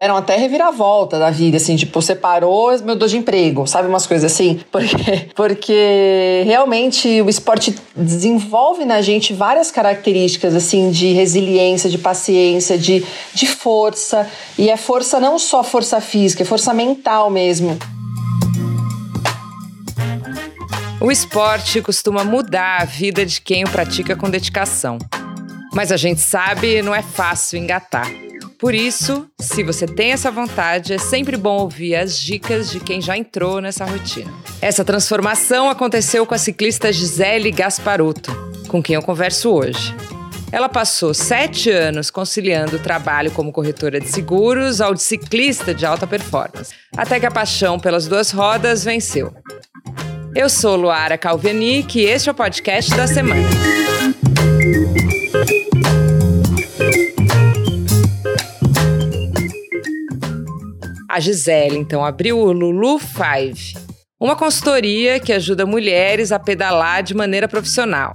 eram até reviravolta da vida, assim, tipo, separou, meu dor de emprego, sabe? Umas coisas assim. Porque, porque realmente o esporte desenvolve na gente várias características, assim, de resiliência, de paciência, de, de força. E é força não só força física, é força mental mesmo. O esporte costuma mudar a vida de quem o pratica com dedicação. Mas a gente sabe, não é fácil engatar. Por isso, se você tem essa vontade, é sempre bom ouvir as dicas de quem já entrou nessa rotina. Essa transformação aconteceu com a ciclista Gisele Gasparotto, com quem eu converso hoje. Ela passou sete anos conciliando o trabalho como corretora de seguros ao de ciclista de alta performance, até que a paixão pelas duas rodas venceu. Eu sou Luara Calvenic e este é o podcast da semana. A Gisele, então, abriu o Lulu Five, uma consultoria que ajuda mulheres a pedalar de maneira profissional.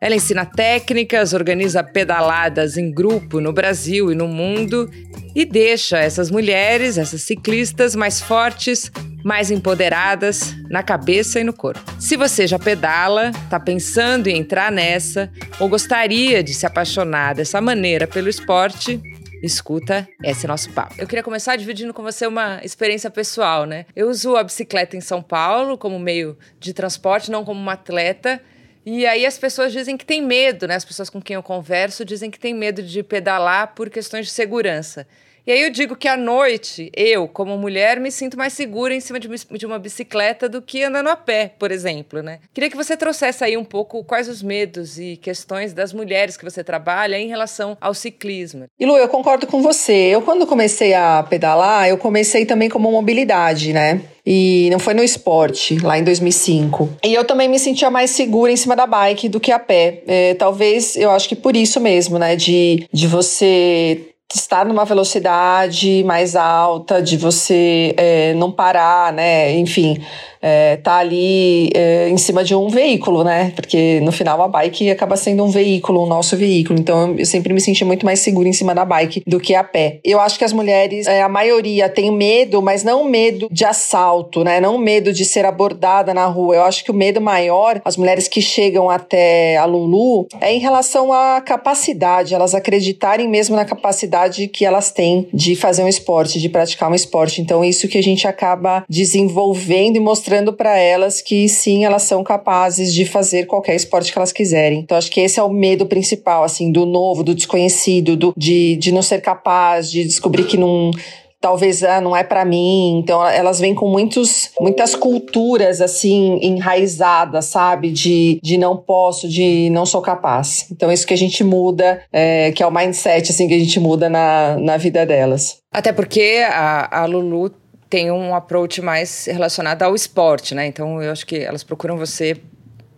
Ela ensina técnicas, organiza pedaladas em grupo no Brasil e no mundo e deixa essas mulheres, essas ciclistas, mais fortes, mais empoderadas na cabeça e no corpo. Se você já pedala, está pensando em entrar nessa ou gostaria de se apaixonar dessa maneira pelo esporte, escuta esse nosso papo. Eu queria começar dividindo com você uma experiência pessoal, né? Eu uso a bicicleta em São Paulo como meio de transporte, não como uma atleta. E aí as pessoas dizem que tem medo, né? As pessoas com quem eu converso dizem que tem medo de pedalar por questões de segurança. E aí eu digo que à noite, eu, como mulher, me sinto mais segura em cima de, uma bicicleta do que andando a pé, por exemplo, né? Queria que você trouxesse aí um pouco quais os medos e questões das mulheres que você trabalha em relação ao ciclismo. E Lu, eu concordo com você. Eu, quando comecei a pedalar, eu comecei também como mobilidade, né? E não foi no esporte, lá em 2005. E eu também me sentia mais segura em cima da bike do que a pé. É, talvez, eu acho que por isso mesmo, né? De, de você estar numa velocidade mais alta, de você é, não parar, né? Enfim, é, tá ali é, em cima de um veículo, né? Porque no final a bike acaba sendo um veículo, o nosso veículo. Então eu sempre me senti muito mais segura em cima da bike do que a pé. Eu acho que as mulheres, é, a maioria tem medo, mas não medo de assalto, né? Não medo de ser abordada na rua. Eu acho que o medo maior, as mulheres que chegam até a Lulu, é em relação à capacidade, elas acreditarem mesmo na capacidade que elas têm de fazer um esporte, de praticar um esporte. Então isso que a gente acaba desenvolvendo e mostrando mostrando para elas que sim, elas são capazes de fazer qualquer esporte que elas quiserem. Então acho que esse é o medo principal, assim, do novo, do desconhecido, do, de, de não ser capaz, de descobrir que não talvez ah, não é para mim. Então elas vêm com muitos, muitas culturas assim enraizadas, sabe? De, de não posso, de não sou capaz. Então isso que a gente muda, é, que é o mindset assim que a gente muda na, na vida delas. Até porque a, a Lulu tem um approach mais relacionado ao esporte, né? Então eu acho que elas procuram você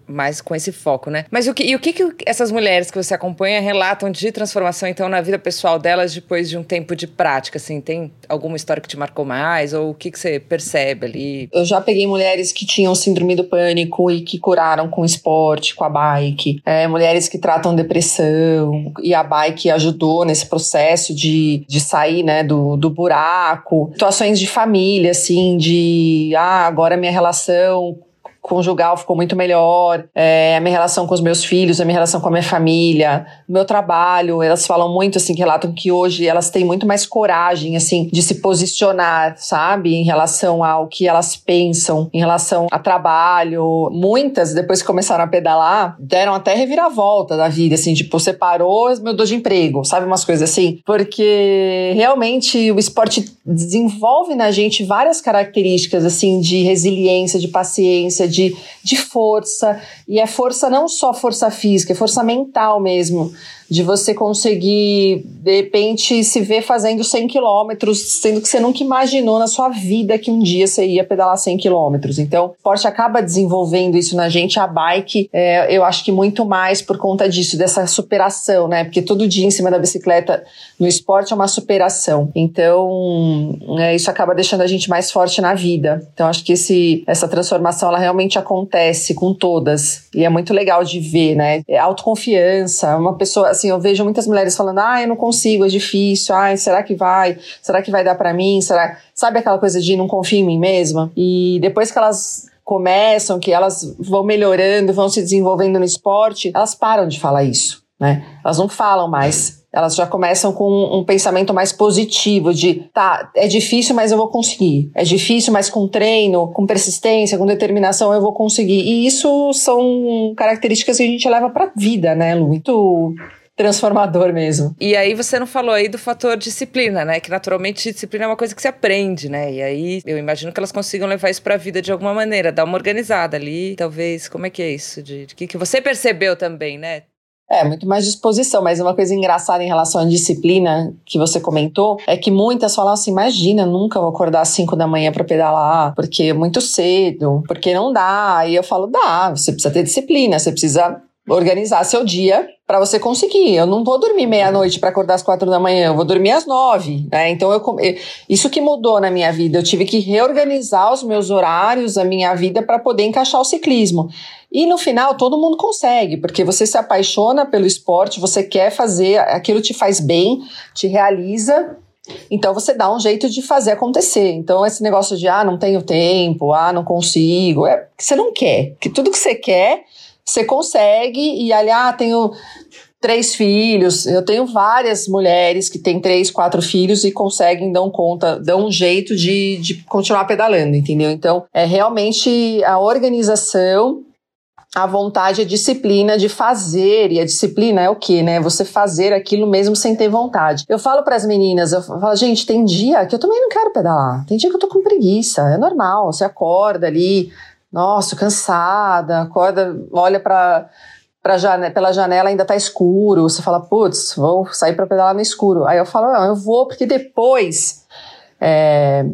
mais com esse foco, né? Mas o que, e o que, que essas mulheres que você acompanha relatam de transformação, então, na vida pessoal delas depois de um tempo de prática, assim? Tem alguma história que te marcou mais? Ou o que, que você percebe ali? Eu já peguei mulheres que tinham síndrome do pânico e que curaram com esporte, com a bike. É, mulheres que tratam depressão e a bike ajudou nesse processo de, de sair, né, do, do buraco. Situações de família, assim, de, ah, agora minha relação conjugal ficou muito melhor, é, a minha relação com os meus filhos, a minha relação com a minha família, o meu trabalho, elas falam muito assim, relatam que hoje elas têm muito mais coragem, assim, de se posicionar, sabe, em relação ao que elas pensam, em relação a trabalho. Muitas, depois que começaram a pedalar, deram até reviravolta da vida, assim, tipo, separou meu dor de emprego, sabe, umas coisas assim, porque realmente o esporte desenvolve na gente várias características, assim, de resiliência, de paciência, de, de força. E é força não só força física, é força mental mesmo de você conseguir, de repente, se ver fazendo 100 quilômetros, sendo que você nunca imaginou na sua vida que um dia você ia pedalar 100 quilômetros. Então, o esporte acaba desenvolvendo isso na gente. A bike, é, eu acho que muito mais por conta disso, dessa superação, né? Porque todo dia em cima da bicicleta no esporte é uma superação. Então, é, isso acaba deixando a gente mais forte na vida. Então, acho que esse, essa transformação, ela realmente acontece com todas. E é muito legal de ver, né? É autoconfiança, uma pessoa assim, eu vejo muitas mulheres falando, ah, eu não consigo, é difícil, ah, será que vai? Será que vai dar para mim? Será? Sabe aquela coisa de não confio em mim mesma? E depois que elas começam, que elas vão melhorando, vão se desenvolvendo no esporte, elas param de falar isso, né? Elas não falam mais. Elas já começam com um pensamento mais positivo de, tá, é difícil, mas eu vou conseguir. É difícil, mas com treino, com persistência, com determinação eu vou conseguir. E isso são características que a gente leva para vida, né, Lu? Muito transformador mesmo. E aí você não falou aí do fator disciplina, né? Que naturalmente disciplina é uma coisa que se aprende, né? E aí eu imagino que elas consigam levar isso para a vida de alguma maneira, dar uma organizada ali, talvez. Como é que é isso? De, de que, que você percebeu também, né? É, muito mais disposição, mas uma coisa engraçada em relação à disciplina que você comentou é que muitas falam assim: imagina, nunca vou acordar às 5 da manhã para pedalar, porque é muito cedo, porque não dá. E eu falo: dá, você precisa ter disciplina, você precisa organizar seu dia para você conseguir. Eu não vou dormir meia-noite para acordar às quatro da manhã, eu vou dormir às nove. Né? Então, eu, isso que mudou na minha vida. Eu tive que reorganizar os meus horários, a minha vida, para poder encaixar o ciclismo. E no final, todo mundo consegue, porque você se apaixona pelo esporte, você quer fazer, aquilo te faz bem, te realiza. Então você dá um jeito de fazer acontecer. Então esse negócio de ah, não tenho tempo, ah, não consigo, é que você não quer. Que tudo que você quer, você consegue e ali, ah, tenho três filhos. Eu tenho várias mulheres que têm três, quatro filhos e conseguem dar conta, dão um jeito de, de continuar pedalando, entendeu? Então, é realmente a organização, a vontade, a disciplina de fazer. E a disciplina é o quê, né? Você fazer aquilo mesmo sem ter vontade. Eu falo para as meninas, eu falo, gente, tem dia que eu também não quero pedalar. Tem dia que eu tô com preguiça. É normal. Você acorda ali, nossa, cansada, acorda, olha para jane pela janela ainda tá escuro, você fala, putz, vou sair para pedalar no escuro. Aí eu falo, não, eu vou porque depois é,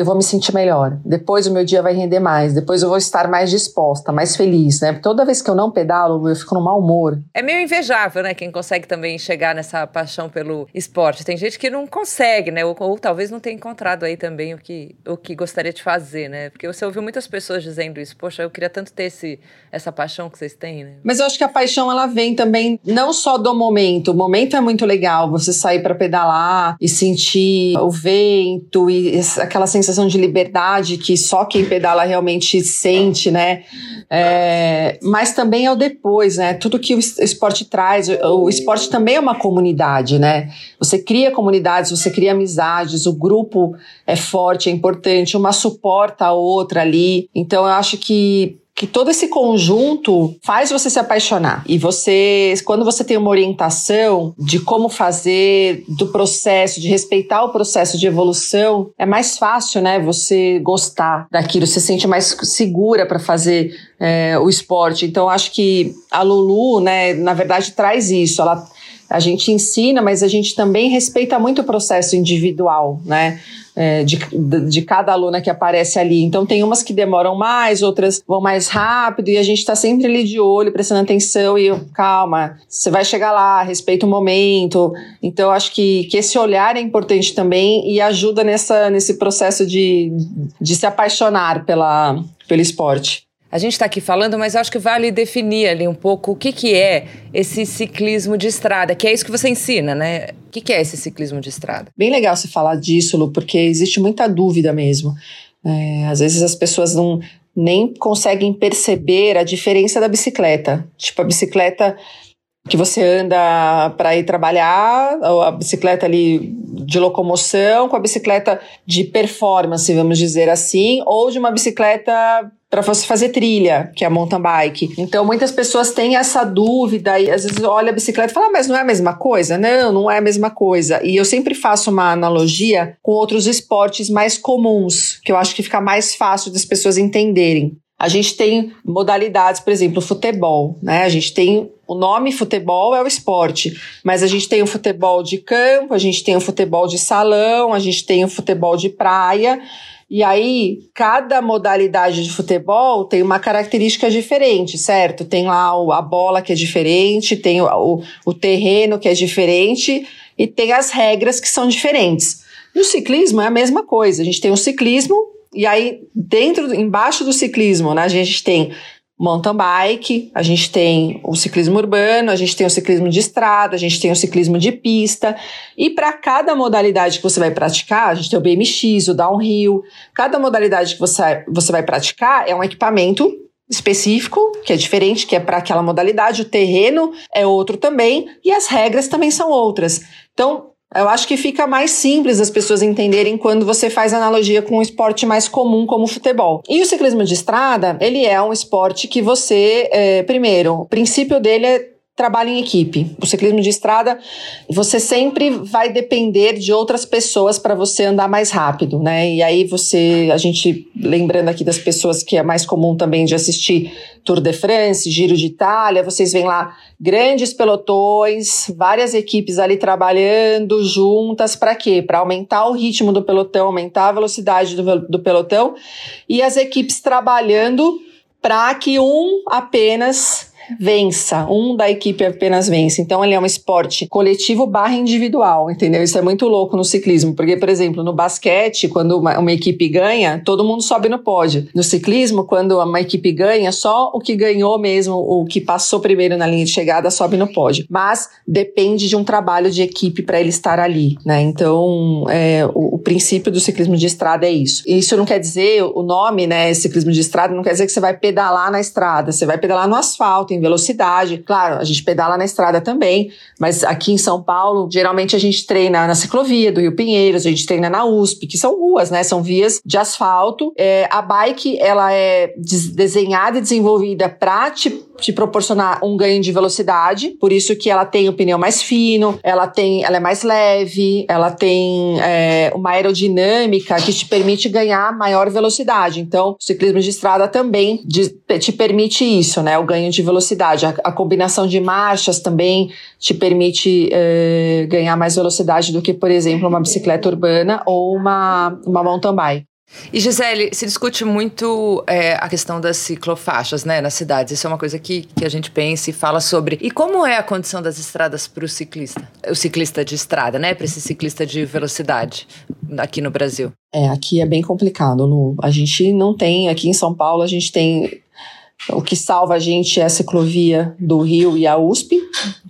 eu vou me sentir melhor. Depois o meu dia vai render mais. Depois eu vou estar mais disposta, mais feliz, né? Toda vez que eu não pedalo, eu fico no mau humor. É meio invejável, né? Quem consegue também chegar nessa paixão pelo esporte. Tem gente que não consegue, né? Ou, ou talvez não tenha encontrado aí também o que, o que gostaria de fazer, né? Porque você ouviu muitas pessoas dizendo isso. Poxa, eu queria tanto ter esse, essa paixão que vocês têm, né? Mas eu acho que a paixão, ela vem também não só do momento. O momento é muito legal. Você sair para pedalar e sentir o vento e aquela sensação sensação de liberdade que só quem pedala realmente sente, né? É, mas também é o depois, né? Tudo que o esporte traz, o, o esporte também é uma comunidade, né? Você cria comunidades, você cria amizades, o grupo é forte, é importante, uma suporta a outra ali. Então eu acho que que todo esse conjunto faz você se apaixonar. E você, quando você tem uma orientação de como fazer, do processo, de respeitar o processo de evolução, é mais fácil, né? Você gostar daquilo, você se sente mais segura para fazer é, o esporte. Então, acho que a Lulu, né, na verdade, traz isso. Ela a gente ensina, mas a gente também respeita muito o processo individual, né? É, de, de cada aluna que aparece ali. Então, tem umas que demoram mais, outras vão mais rápido, e a gente está sempre ali de olho, prestando atenção e calma, você vai chegar lá, respeita o momento. Então, acho que, que esse olhar é importante também e ajuda nessa, nesse processo de, de se apaixonar pela, pelo esporte. A gente está aqui falando, mas acho que vale definir ali um pouco o que, que é esse ciclismo de estrada, que é isso que você ensina, né? O que, que é esse ciclismo de estrada? Bem legal você falar disso, Lu, porque existe muita dúvida mesmo. É, às vezes as pessoas não nem conseguem perceber a diferença da bicicleta. Tipo, a bicicleta que você anda para ir trabalhar, a bicicleta ali de locomoção, com a bicicleta de performance, vamos dizer assim, ou de uma bicicleta para você fazer trilha, que é a mountain bike. Então, muitas pessoas têm essa dúvida e às vezes olha a bicicleta e fala, ah, mas não é a mesma coisa? Não, não é a mesma coisa. E eu sempre faço uma analogia com outros esportes mais comuns, que eu acho que fica mais fácil das pessoas entenderem. A gente tem modalidades, por exemplo, futebol, né? A gente tem o nome futebol é o esporte, mas a gente tem o futebol de campo, a gente tem o futebol de salão, a gente tem o futebol de praia. E aí, cada modalidade de futebol tem uma característica diferente, certo? Tem lá a bola que é diferente, tem o, o, terreno que é diferente e tem as regras que são diferentes. No ciclismo é a mesma coisa. A gente tem o ciclismo e aí, dentro, embaixo do ciclismo, né, a gente tem mountain bike, a gente tem o ciclismo urbano, a gente tem o ciclismo de estrada, a gente tem o ciclismo de pista. E para cada modalidade que você vai praticar, a gente tem o BMX, o downhill. Cada modalidade que você, você vai praticar é um equipamento específico, que é diferente, que é para aquela modalidade, o terreno é outro também e as regras também são outras. Então, eu acho que fica mais simples as pessoas entenderem quando você faz analogia com um esporte mais comum como o futebol. E o ciclismo de estrada, ele é um esporte que você, é, primeiro, o princípio dele é trabalho em equipe. O ciclismo de estrada, você sempre vai depender de outras pessoas para você andar mais rápido, né? E aí você, a gente lembrando aqui das pessoas que é mais comum também de assistir Tour de France, Giro de Itália, vocês veem lá grandes pelotões, várias equipes ali trabalhando juntas para quê? Para aumentar o ritmo do pelotão, aumentar a velocidade do, do pelotão e as equipes trabalhando para que um apenas vença, um da equipe apenas vence. Então ele é um esporte coletivo barra individual, entendeu? Isso é muito louco no ciclismo, porque, por exemplo, no basquete, quando uma, uma equipe ganha, todo mundo sobe no pódio. No ciclismo, quando uma equipe ganha, só o que ganhou mesmo, o que passou primeiro na linha de chegada, sobe no pódio. Mas depende de um trabalho de equipe para ele estar ali, né? Então, é, o, o, princípio do ciclismo de estrada é isso. Isso não quer dizer, o nome, né, ciclismo de estrada, não quer dizer que você vai pedalar na estrada, você vai pedalar no asfalto, em velocidade. Claro, a gente pedala na estrada também, mas aqui em São Paulo, geralmente a gente treina na ciclovia do Rio Pinheiros, a gente treina na USP, que são ruas, né? São vias de asfalto. É, a bike, ela é desenhada e desenvolvida para te, te proporcionar um ganho de velocidade, por isso que ela tem o pneu mais fino, ela tem, ela é mais leve, ela tem é, uma aerodinâmica que te permite ganhar maior velocidade. Então, o ciclismo de estrada também de, te permite isso, né? O ganho de velocidade velocidade. A, a combinação de marchas também te permite eh, ganhar mais velocidade do que, por exemplo, uma bicicleta urbana ou uma, uma mountain bike. E Gisele, se discute muito é, a questão das ciclofaixas né, nas cidades. Isso é uma coisa que, que a gente pensa e fala sobre. E como é a condição das estradas para o ciclista? O ciclista de estrada, né? Para esse ciclista de velocidade aqui no Brasil. É, aqui é bem complicado. No, a gente não tem, aqui em São Paulo, a gente tem o que salva a gente é a ciclovia do Rio e a USP,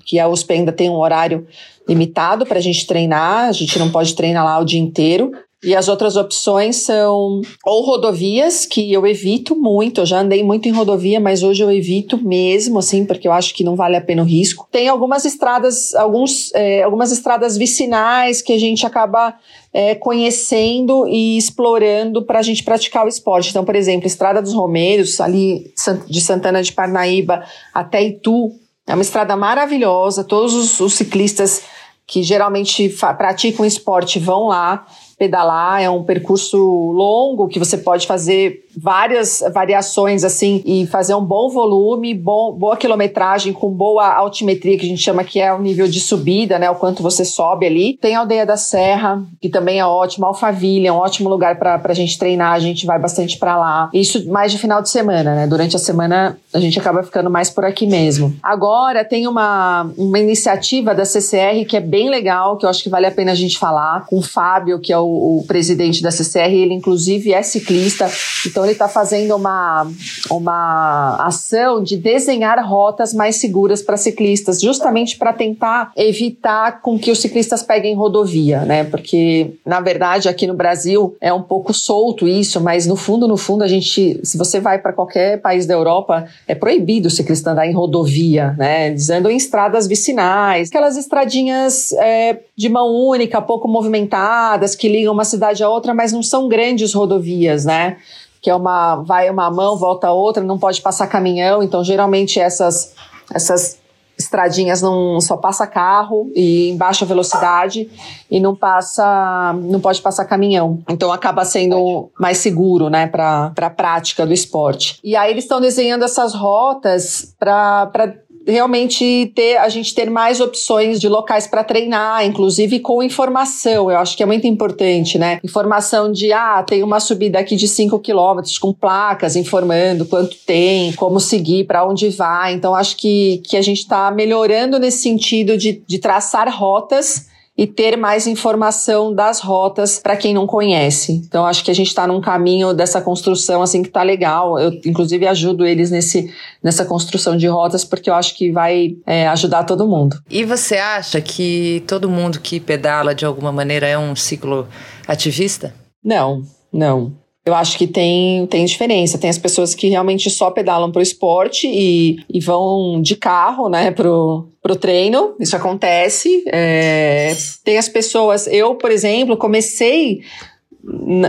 que a USP ainda tem um horário limitado para a gente treinar, a gente não pode treinar lá o dia inteiro. E as outras opções são ou rodovias, que eu evito muito, eu já andei muito em rodovia, mas hoje eu evito mesmo, assim, porque eu acho que não vale a pena o risco. Tem algumas estradas, alguns, é, algumas estradas vicinais que a gente acaba é, conhecendo e explorando para a gente praticar o esporte. Então, por exemplo, Estrada dos Romeiros, ali de Santana de Parnaíba até Itu, é uma estrada maravilhosa, todos os, os ciclistas que geralmente praticam esporte vão lá pedalar, é um percurso longo que você pode fazer várias variações assim e fazer um bom volume, bom, boa quilometragem com boa altimetria que a gente chama que é o nível de subida, né, o quanto você sobe ali. Tem a Aldeia da Serra, que também é ótimo, Alphaville é um ótimo lugar para a gente treinar, a gente vai bastante para lá. Isso mais de final de semana, né? Durante a semana a gente acaba ficando mais por aqui mesmo. Agora tem uma, uma iniciativa da CCR que é bem legal, que eu acho que vale a pena a gente falar, com o Fábio, que é o o, presidente da CCR, ele inclusive é ciclista, então ele está fazendo uma, uma ação de desenhar rotas mais seguras para ciclistas, justamente para tentar evitar com que os ciclistas peguem rodovia, né? Porque, na verdade, aqui no Brasil é um pouco solto isso, mas no fundo, no fundo, a gente, se você vai para qualquer país da Europa, é proibido o ciclista andar em rodovia, né? Eles andam em estradas vicinais, aquelas estradinhas é, de mão única, pouco movimentadas, que ligam uma cidade a outra, mas não são grandes rodovias, né? Que é uma vai uma mão, volta a outra, não pode passar caminhão, então geralmente essas essas estradinhas não só passa carro e em baixa velocidade e não passa não pode passar caminhão. Então acaba sendo mais seguro né para a prática do esporte. E aí eles estão desenhando essas rotas para realmente ter a gente ter mais opções de locais para treinar, inclusive com informação. Eu acho que é muito importante, né? Informação de ah, tem uma subida aqui de 5 quilômetros com placas informando quanto tem, como seguir, para onde vai. Então, acho que, que a gente está melhorando nesse sentido de, de traçar rotas e ter mais informação das rotas para quem não conhece. Então acho que a gente está num caminho dessa construção assim que tá legal. Eu inclusive ajudo eles nesse nessa construção de rotas porque eu acho que vai é, ajudar todo mundo. E você acha que todo mundo que pedala de alguma maneira é um ciclo ativista? Não, não. Eu acho que tem, tem diferença. Tem as pessoas que realmente só pedalam pro esporte e, e vão de carro, né, pro, pro treino. Isso acontece. É, tem as pessoas. Eu, por exemplo, comecei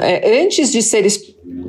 é, antes de ser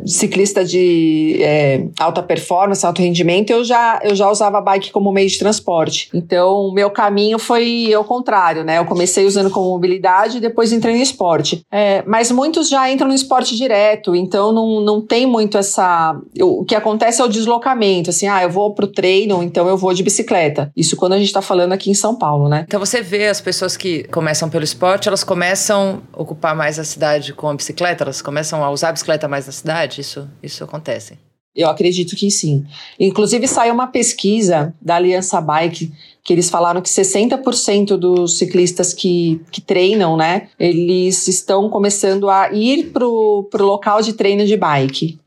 ciclista de é, alta performance, alto rendimento, eu já, eu já usava bike como meio de transporte. Então, o meu caminho foi ao contrário, né? Eu comecei usando como mobilidade e depois entrei no esporte. É, mas muitos já entram no esporte direto, então não, não tem muito essa. O que acontece é o deslocamento, assim, ah, eu vou pro treino, então eu vou de bicicleta. Isso quando a gente tá falando aqui em São Paulo, né? Então você vê as pessoas que começam pelo esporte, elas começam a ocupar mais a cidade com a bicicleta, elas começam a usar a bicicleta mais na cidade verdade isso, isso acontece? Eu acredito que sim. Inclusive, saiu uma pesquisa da Aliança Bike que eles falaram que 60% dos ciclistas que, que treinam, né, eles estão começando a ir pro, pro local de treino de bike.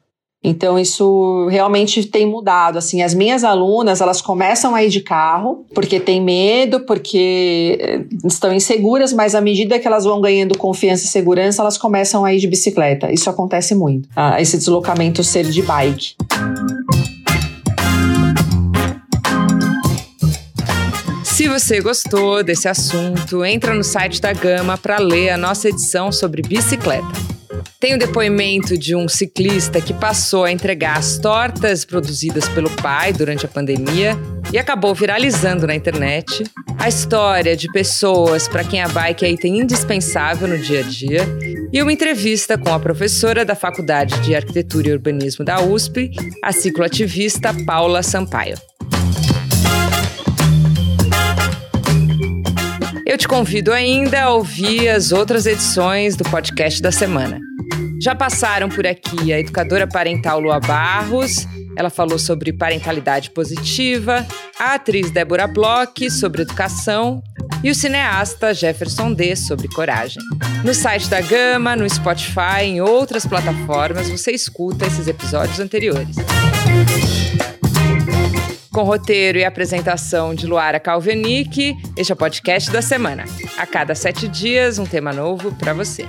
Então isso realmente tem mudado, assim, as minhas alunas, elas começam a ir de carro porque tem medo, porque eh, estão inseguras, mas à medida que elas vão ganhando confiança e segurança, elas começam a ir de bicicleta. Isso acontece muito, ah, esse deslocamento ser de bike. Se você gostou desse assunto, entra no site da Gama para ler a nossa edição sobre bicicleta. Tem o depoimento de um ciclista que passou a entregar as tortas produzidas pelo pai durante a pandemia e acabou viralizando na internet. A história de pessoas para quem a bike é item indispensável no dia a dia. E uma entrevista com a professora da Faculdade de Arquitetura e Urbanismo da USP, a cicloativista Paula Sampaio. Eu te convido ainda a ouvir as outras edições do podcast da semana. Já passaram por aqui a educadora parental Lua Barros, ela falou sobre parentalidade positiva, a atriz Débora Bloch sobre educação e o cineasta Jefferson D sobre coragem. No site da Gama, no Spotify, em outras plataformas, você escuta esses episódios anteriores. Com roteiro e apresentação de Luara Calvenic, este é o podcast da semana. A cada sete dias, um tema novo para você.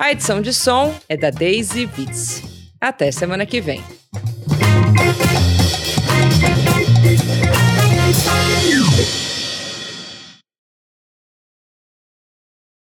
A edição de som é da Daisy Vitz. Até semana que vem.